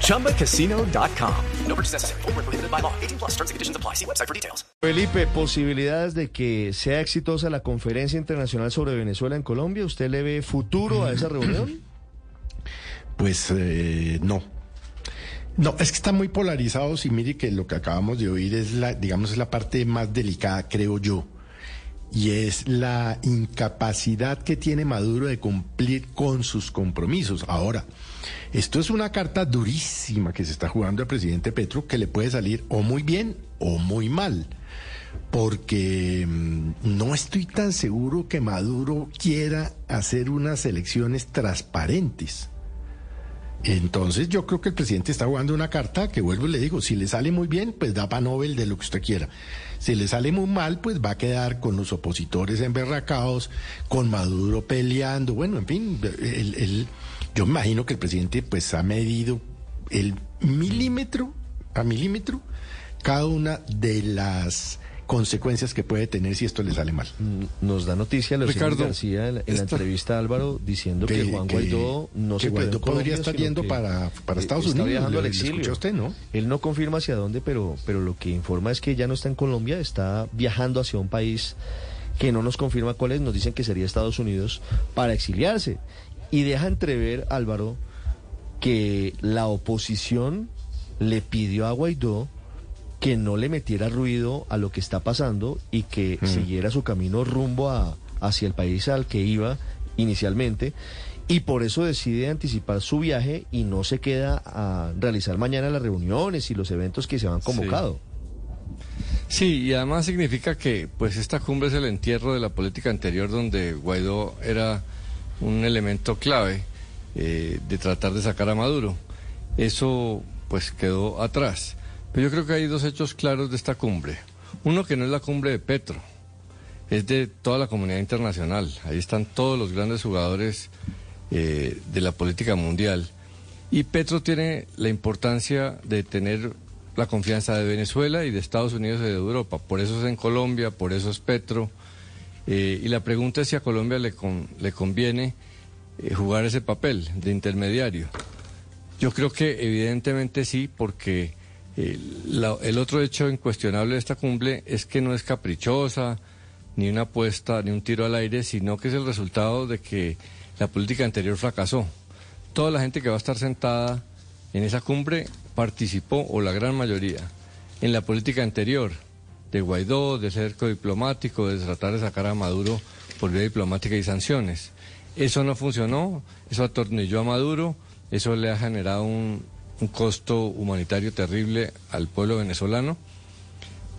ChumbaCasino.com. No purchase necessary. Full prohibited by law. 18 plus terms and conditions apply. See website for details. Felipe, posibilidades de que sea exitosa la conferencia internacional sobre Venezuela en Colombia. ¿Usted le ve futuro a esa reunión? Pues eh, no. No, es que están muy polarizados y mire que lo que acabamos de oír es la, digamos, es la parte más delicada, creo yo. Y es la incapacidad que tiene Maduro de cumplir con sus compromisos. Ahora, esto es una carta durísima que se está jugando al presidente Petro que le puede salir o muy bien o muy mal. Porque mm, no estoy tan seguro que Maduro quiera hacer unas elecciones transparentes. Entonces yo creo que el presidente está jugando una carta que vuelvo y le digo, si le sale muy bien, pues da para Nobel de lo que usted quiera. Si le sale muy mal, pues va a quedar con los opositores emberracados, con Maduro peleando. Bueno, en fin, el, yo me imagino que el presidente pues ha medido el milímetro a milímetro cada una de las consecuencias que puede tener si esto le sale mal. Mm, nos da noticia Ricardo García en, la entrevista a Álvaro diciendo que, Juan Guaidó no se Guaidó podría estar yendo para, para Estados está Unidos. viajando al exilio. Usted, ¿no? Él no confirma hacia dónde, pero, pero lo que informa es que ya no está en Colombia, está viajando hacia un país que no nos confirma cuál es, nos dicen que sería Estados Unidos para exiliarse. Y deja entrever, Álvaro, que la oposición le pidió a Guaidó que no le metiera ruido a lo que está pasando y que mm. siguiera su camino rumbo a, hacia el país al que iba inicialmente. Y por eso decide anticipar su viaje y no se queda a realizar mañana las reuniones y los eventos que se han convocado. Sí. y además significa que pues esta cumbre es el entierro de la política anterior donde Guaidó era un elemento clave eh, de tratar de sacar a Maduro. Eso pues quedó atrás. Pero yo creo que hay dos hechos claros de esta cumbre. Uno que no es la cumbre de Petro, es de toda la comunidad internacional. Ahí están todos los grandes jugadores eh, de la política mundial. Y Petro tiene la importancia de tener la confianza de Venezuela y de Estados Unidos y de Europa. Por eso es en Colombia, por eso es Petro. Eh, y la pregunta es si a Colombia le, le conviene eh, jugar ese papel de intermediario. Yo creo que evidentemente sí, porque el otro hecho incuestionable de esta cumbre es que no es caprichosa, ni una apuesta, ni un tiro al aire, sino que es el resultado de que la política anterior fracasó. Toda la gente que va a estar sentada en esa cumbre participó, o la gran mayoría, en la política anterior, de Guaidó, de cerco diplomático, de tratar de sacar a Maduro por vía diplomática y sanciones. Eso no funcionó, eso atornilló a Maduro, eso le ha generado un, costo humanitario terrible al pueblo venezolano.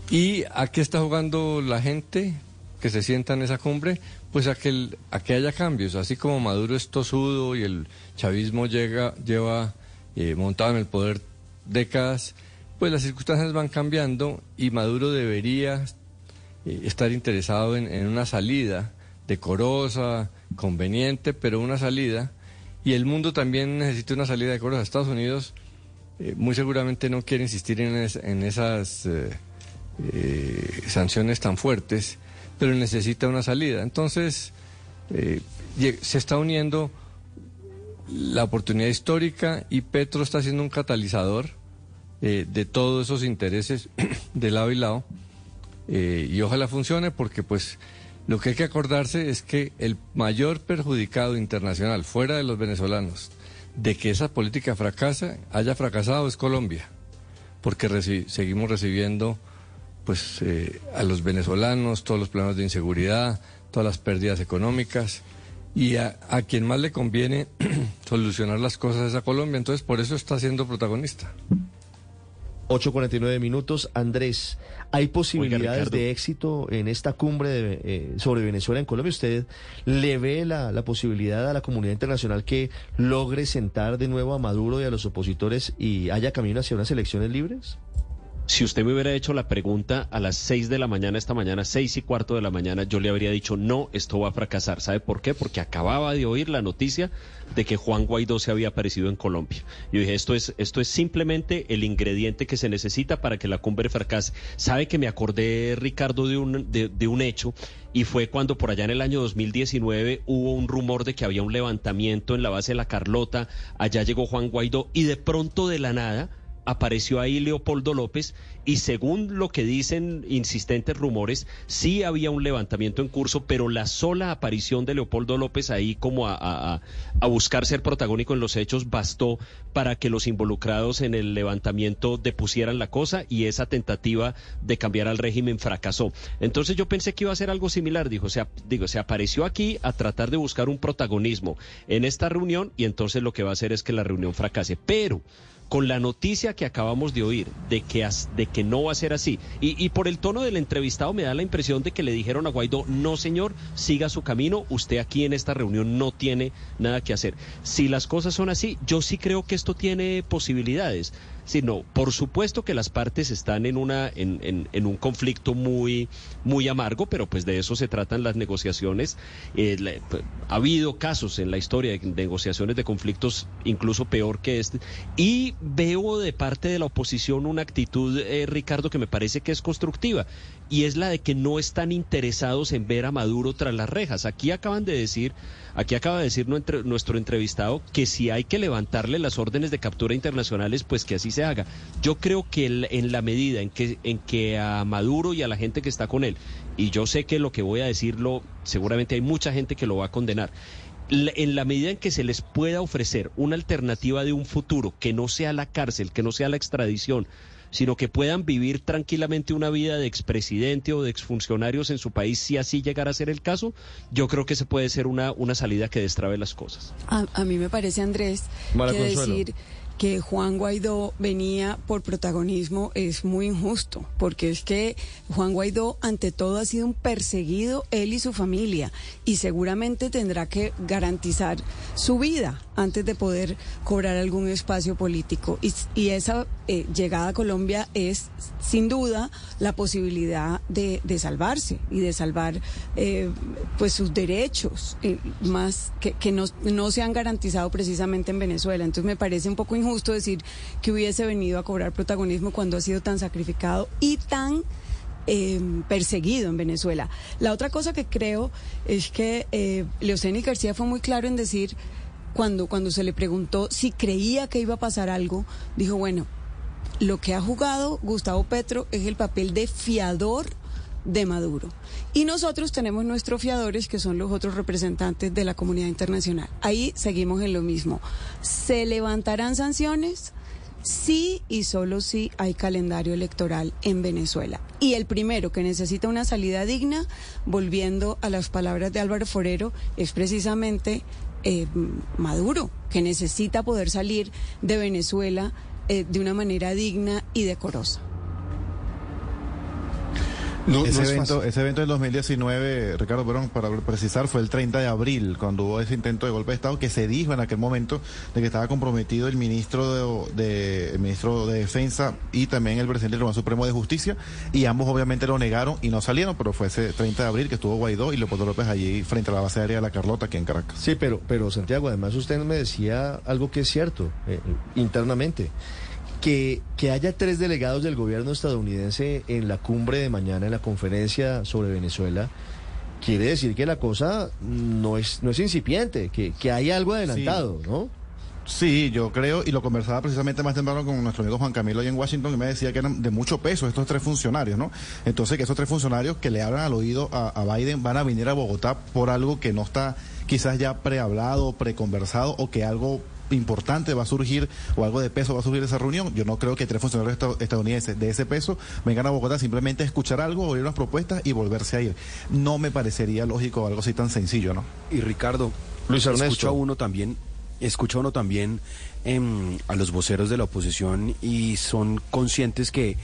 ¿Y a qué está jugando la gente que se sienta en esa cumbre? Pues a que, a que haya cambios, así como Maduro es tosudo y el chavismo llega, lleva eh, montado en el poder décadas, pues las circunstancias van cambiando y Maduro debería eh, estar interesado en, una salida decorosa, conveniente, pero una salida. Y el mundo también necesita una salida decorosa. Estados Unidos eh, muy seguramente no quiere insistir en, esas eh, sanciones tan fuertes, pero necesita una salida. Entonces, se está uniendo la oportunidad histórica y Petro está siendo un catalizador de todos esos intereses de lado y lado. y ojalá funcione porque pues lo que hay que acordarse es que el mayor perjudicado internacional fuera de los venezolanos de que esa política fracasa, haya fracasado es Colombia, porque seguimos recibiendo pues eh, a los venezolanos todos los problemas de inseguridad, todas las pérdidas económicas y a, a quien más le conviene solucionar las cosas es a Colombia, entonces por eso está siendo protagonista. 8.49 minutos. Andrés, ¿hay posibilidades de éxito en esta cumbre eh, sobre Venezuela en Colombia? ¿Usted le ve la, la, posibilidad a la comunidad internacional que logre sentar de nuevo a Maduro y a los opositores y haya camino hacia unas elecciones libres? Si usted me hubiera hecho la pregunta a las seis de la mañana esta mañana, seis y cuarto de la mañana, yo le habría dicho, no, esto va a fracasar. ¿Sabe por qué? Porque acababa de oír la noticia de que Juan Guaidó se había aparecido en Colombia. Yo dije, esto es, esto es simplemente el ingrediente que se necesita para que la cumbre fracase. ¿Sabe que me acordé, Ricardo, de un, de, de un hecho? Y fue cuando por allá en el año 2019 hubo un rumor de que había un levantamiento en la base de la Carlota, allá llegó Juan Guaidó y de pronto de la nada apareció ahí Leopoldo López y según lo que dicen insistentes rumores, sí había un levantamiento en curso, pero la sola aparición de Leopoldo López ahí como a, a, a, buscar ser protagónico en los hechos bastó para que los involucrados en el levantamiento depusieran la cosa y esa tentativa de cambiar al régimen fracasó. Entonces yo pensé que iba a ser algo similar, dijo, se, digo, se apareció aquí a tratar de buscar un protagonismo en esta reunión y entonces lo que va a hacer es que la reunión fracase. Pero con la noticia que acabamos de oír de que, de que no va a ser así. Y, y, por el tono del entrevistado me da la impresión de que le dijeron a Guaidó, no señor, siga su camino, usted aquí en esta reunión no tiene nada que hacer. Si las cosas son así, yo sí creo que esto tiene posibilidades sino por supuesto que las partes están en una en, en, en, un conflicto muy muy amargo pero pues de eso se tratan las negociaciones. Eh, le, ha habido casos en la historia de negociaciones de conflictos incluso peor que este y veo de parte de la oposición una actitud eh, Ricardo que me parece que es constructiva y es la de que no están interesados en ver a Maduro tras las rejas. Aquí acaban de decir aquí acaba de decir nuestro, nuestro entrevistado que si hay que levantarle las órdenes de captura internacionales pues que así se haga. Yo creo que el, en la medida en que, en que a Maduro y a la gente que está con él, y yo sé que lo que voy a decirlo, seguramente hay mucha gente que lo va a condenar, en la medida en que se les pueda ofrecer una alternativa de un futuro que no sea la cárcel, que no sea la extradición, sino que puedan vivir tranquilamente una vida de expresidente o de exfuncionarios en su país, si así llegara a ser el caso, yo creo que ese puede ser una, una salida que destrabe las cosas. A, a mí me parece, Andrés, Mara que Consuelo. decir que Juan Guaidó venía por protagonismo es muy injusto, porque es que Juan Guaidó ante todo ha sido un perseguido, él y su familia, y seguramente tendrá que garantizar su vida antes de poder cobrar algún espacio político. Y, esa eh, llegada a Colombia es sin duda la posibilidad de, salvarse y de salvar eh, pues sus derechos, eh, más que, no, se han garantizado precisamente en Venezuela. Entonces me parece un poco injusto decir que hubiese venido a cobrar protagonismo cuando ha sido tan sacrificado y tan eh, perseguido en Venezuela. La otra cosa que creo es que eh, Leoceni García fue muy claro en decir, cuando, cuando se le preguntó si creía que iba a pasar algo, dijo, bueno, lo que ha jugado Gustavo Petro es el papel de fiador de Maduro. Y nosotros tenemos nuestros fiadores, que son los otros representantes de la comunidad internacional. Ahí seguimos en lo mismo. ¿Se levantarán sanciones? Sí y solo si hay calendario electoral en Venezuela. Y el primero que necesita una salida digna, volviendo a las palabras de Álvaro Forero, es precisamente eh, Maduro, que necesita poder salir de Venezuela eh, de una manera digna y decorosa. No, ese, no evento, ese evento del 2019, Ricardo Perón, para precisar, fue el 30 de abril, cuando hubo ese intento de golpe de Estado, que se dijo en aquel momento de que estaba comprometido el ministro de, de el ministro de Defensa y también el presidente del Tribunal Supremo de Justicia, y ambos obviamente lo negaron y no salieron, pero fue ese 30 de abril que estuvo Guaidó y Leopoldo López allí frente a la base aérea de la Carlota, aquí en Caracas. Sí, pero, pero Santiago, además usted me decía algo que es cierto, eh, internamente. Que, que, haya tres delegados del gobierno estadounidense en la cumbre de mañana, en la conferencia sobre Venezuela, quiere decir que la cosa no es, no es incipiente, que, que hay algo adelantado, sí. ¿no? Sí, yo creo, y lo conversaba precisamente más temprano con nuestro amigo Juan Camilo ahí en Washington, y me decía que eran de mucho peso estos tres funcionarios, ¿no? Entonces, que esos tres funcionarios que le hablan al oído a, a Biden van a venir a Bogotá por algo que no está quizás ya prehablado, preconversado, o que algo importante va a surgir o algo de peso va a surgir de esa reunión. Yo no creo que tres funcionarios estadounidenses de ese peso vengan a Bogotá simplemente a escuchar algo, oír unas propuestas y volverse a ir. No me parecería lógico algo así tan sencillo, ¿no? Y Ricardo, Luis Ernesto. escucha uno también, escucha uno también eh, a los voceros de la oposición y son conscientes que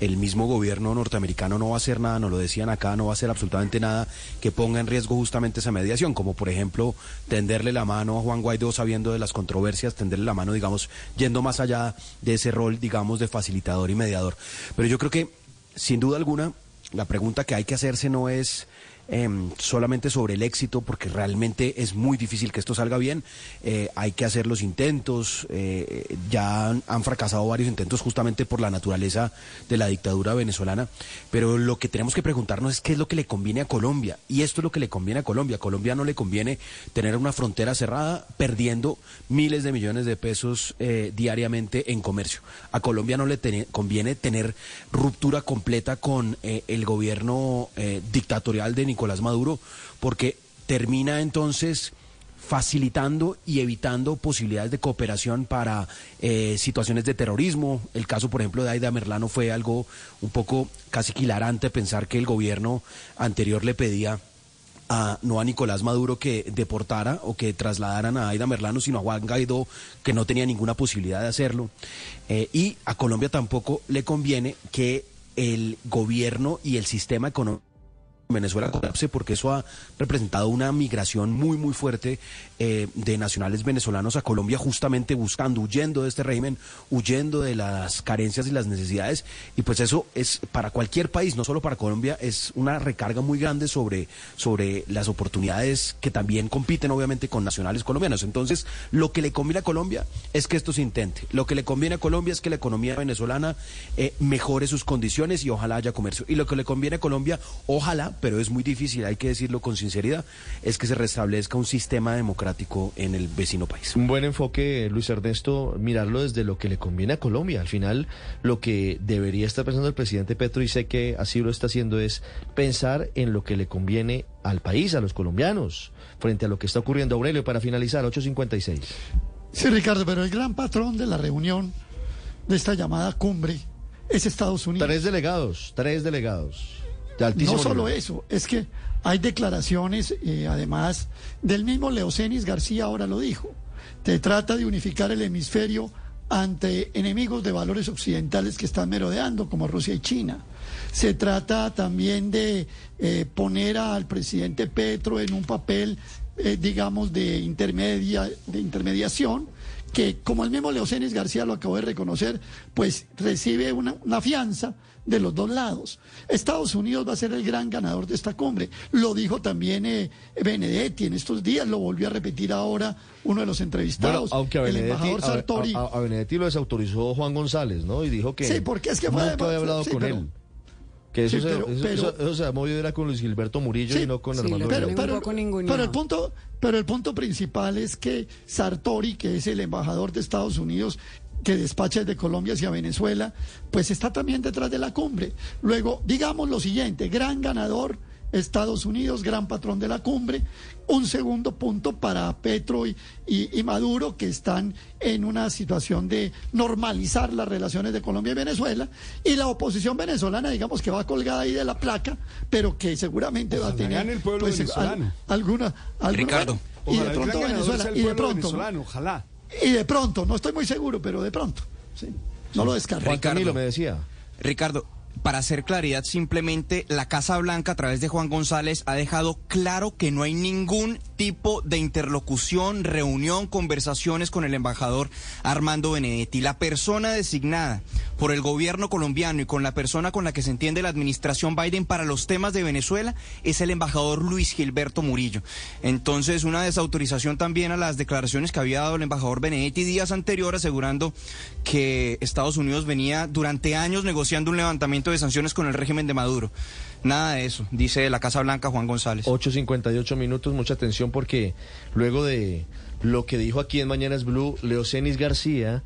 el mismo gobierno norteamericano no va a hacer nada, no lo decían acá, no va a hacer absolutamente nada que ponga en riesgo justamente esa mediación, como por ejemplo tenderle la mano a Juan Guaidó sabiendo de las controversias, tenderle la mano, digamos, yendo más allá de ese rol, digamos, de facilitador y mediador. Pero yo creo que, sin duda alguna, la pregunta que hay que hacerse no es Em, solamente sobre el éxito, porque realmente es muy difícil que esto salga bien. Eh, hay que hacer los intentos, eh, ya han, fracasado varios intentos justamente por la naturaleza de la dictadura venezolana, pero lo que tenemos que preguntarnos es qué es lo que le conviene a Colombia, y esto es lo que le conviene a Colombia. A Colombia no le conviene tener una frontera cerrada perdiendo miles de millones de pesos eh, diariamente en comercio. A Colombia no le conviene tener ruptura completa con el gobierno dictatorial de Nicolás Nicolás Maduro, porque termina entonces facilitando y evitando posibilidades de cooperación para eh, situaciones de terrorismo. El caso, por ejemplo, de Aida Merlano fue algo un poco casi hilarante pensar que el gobierno anterior le pedía a, no a Nicolás Maduro que deportara o que trasladaran a Aida Merlano, sino a Juan Guaidó, que no tenía ninguna posibilidad de hacerlo. Eh, y a Colombia tampoco le conviene que el gobierno y el sistema económico Venezuela colapse porque eso ha representado una migración muy muy fuerte eh, de nacionales venezolanos a Colombia justamente buscando, huyendo de este régimen, huyendo de las carencias y las necesidades y pues eso es para cualquier país, no solo para Colombia, es una recarga muy grande sobre, sobre las oportunidades que también compiten obviamente con nacionales colombianos. Entonces, lo que le conviene a Colombia es que esto se intente. Lo que le conviene a Colombia es que la economía venezolana eh, mejore sus condiciones y ojalá haya comercio. Y lo que le conviene a Colombia, ojalá pero es muy difícil, hay que decirlo con sinceridad, es que se restablezca un sistema democrático en el vecino país. Un buen enfoque, Luis Ernesto, mirarlo desde lo que le conviene a Colombia. Al final, lo que debería estar pensando el presidente Petro, y sé que así lo está haciendo, es pensar en lo que le conviene al país, a los colombianos, frente a lo que está ocurriendo. Aurelio, para finalizar, 856. Sí, Ricardo, pero el gran patrón de la reunión de esta llamada cumbre es Estados Unidos. Tres delegados, tres delegados no solo eso, es que hay declaraciones, eh, además, del mismo Leocenis García ahora lo dijo. Te trata de unificar el hemisferio ante enemigos de valores occidentales que están merodeando, como Rusia y China. Se trata también de eh, poner al presidente Petro en un papel, eh, digamos, de, intermedia, de intermediación, que, como el mismo Leocenis García lo acabó de reconocer, pues recibe una, una fianza de los dos lados. Estados Unidos va a ser el gran ganador de esta cumbre. Lo dijo también eh, Benedetti en estos días, lo volvió a repetir ahora uno de los entrevistados, aunque a Benedetti, el embajador Sartori. A, Benedetti lo desautorizó Juan González, ¿no? Y dijo que, sí, porque es que fue nunca había hablado con él. Que eso, se, eso, se ha movido era con Luis Gilberto Murillo y no con Armando pero, pero, pero, el punto, pero el punto principal es que Sartori, que es el embajador de Estados Unidos, que despacha desde Colombia hacia Venezuela, pues está también detrás de la cumbre. Luego, digamos lo siguiente, gran ganador Estados Unidos, gran patrón de la cumbre. Un segundo punto para Petro y, Maduro, que están en una situación de normalizar las relaciones de Colombia y Venezuela. Y la oposición venezolana, digamos que va colgada ahí de la placa, pero que seguramente va a tener el pueblo pues, alguna, alguna, Ricardo. Y de pronto Venezuela, y de pronto. Ojalá. Y de pronto, no estoy muy seguro, pero de pronto. Sí, no lo descarto. Juan Camilo me decía. Ricardo, para hacer claridad, simplemente la Casa Blanca, a través de Juan González, ha dejado claro que no hay ningún tipo de interlocución, reunión, conversaciones con el embajador Armando Benedetti. La persona designada por el gobierno colombiano y con la persona con la que se entiende la administración Biden para los temas de Venezuela es el embajador Luis Gilberto Murillo. Entonces, una desautorización también a las declaraciones que había dado el embajador Benedetti días anteriores, asegurando que Estados Unidos venía durante años negociando un levantamiento de sanciones con el régimen de Maduro. Nada de eso, dice la Casa Blanca Juan González. 8.58 minutos, mucha atención porque luego de lo que dijo aquí en Mañanas Blue, Leocenis García,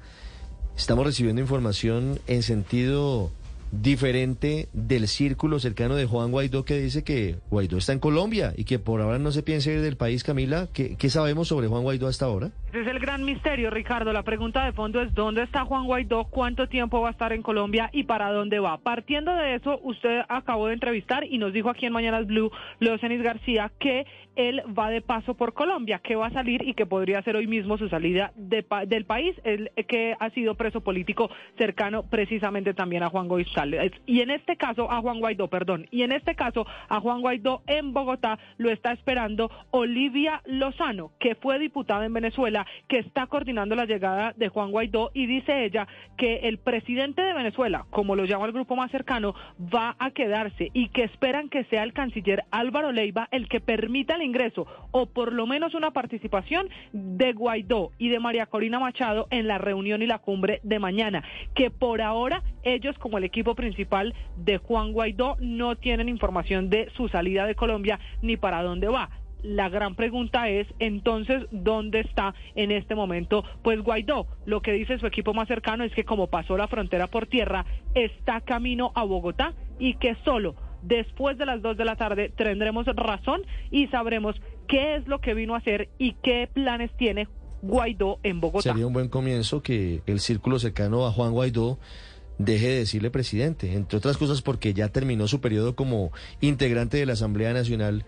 estamos recibiendo información en sentido diferente del círculo cercano de Juan Guaidó que dice que Guaidó está en Colombia y que por ahora no se piensa ir del país, Camila. ¿Qué, ¿Qué, sabemos sobre Juan Guaidó hasta ahora? Ese es el gran misterio, Ricardo. La pregunta de fondo es ¿dónde está Juan Guaidó? ¿Cuánto tiempo va a estar en Colombia y para dónde va? Partiendo de eso, usted acabó de entrevistar y nos dijo aquí en Mañanas Blue, Leo Cenis García, que él va de paso por Colombia, que va a salir y que podría ser hoy mismo su salida de, del país, el que ha sido preso político cercano precisamente también a Juan Guaidó. Y en este caso, a Juan Guaidó, perdón, y en este caso, a Juan Guaidó en Bogotá lo está esperando Olivia Lozano, que fue diputada en Venezuela, que está coordinando la llegada de Juan Guaidó. Y dice ella que el presidente de Venezuela, como lo llama el grupo más cercano, va a quedarse y que esperan que sea el canciller Álvaro Leiva el que permita el ingreso o por lo menos una participación de Guaidó y de María Corina Machado en la reunión y la cumbre de mañana, que por ahora ellos como el equipo principal de Juan Guaidó no tienen información de su salida de Colombia ni para dónde va la gran pregunta es entonces dónde está en este momento pues Guaidó. Lo que dice su equipo más cercano es que como pasó la frontera por tierra, está camino a Bogotá y que solo después de las dos de la tarde tendremos razón y sabremos qué es lo que vino a hacer y qué planes tiene Guaidó en Bogotá. Sería un buen comienzo que el círculo cercano a Juan Guaidó deje de decirle presidente, entre otras cosas porque ya terminó su periodo como integrante de la Asamblea Nacional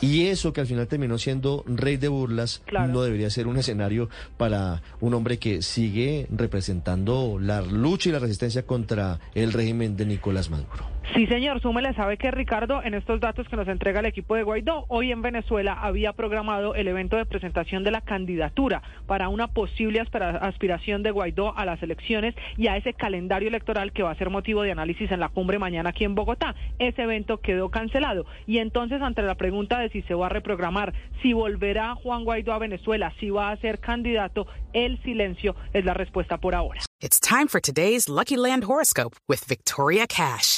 y eso que al final terminó siendo rey de burlas no debería ser un escenario para un hombre que sigue representando la lucha y la resistencia contra el régimen de Nicolás Maduro. Sí, señor, súmele, sabe que Ricardo, en estos datos que nos entrega el equipo de Guaidó, hoy en Venezuela había programado el evento de presentación de la candidatura para una posible aspiración de Guaidó a las elecciones y a ese calendario electoral que va a ser motivo de análisis en la cumbre mañana aquí en Bogotá. Ese evento quedó cancelado y entonces ante la pregunta de si se va a reprogramar, si volverá Juan Guaidó a Venezuela, si va a ser candidato, el silencio es la respuesta por ahora. It's time for today's Lucky Land horoscope with Victoria Cash.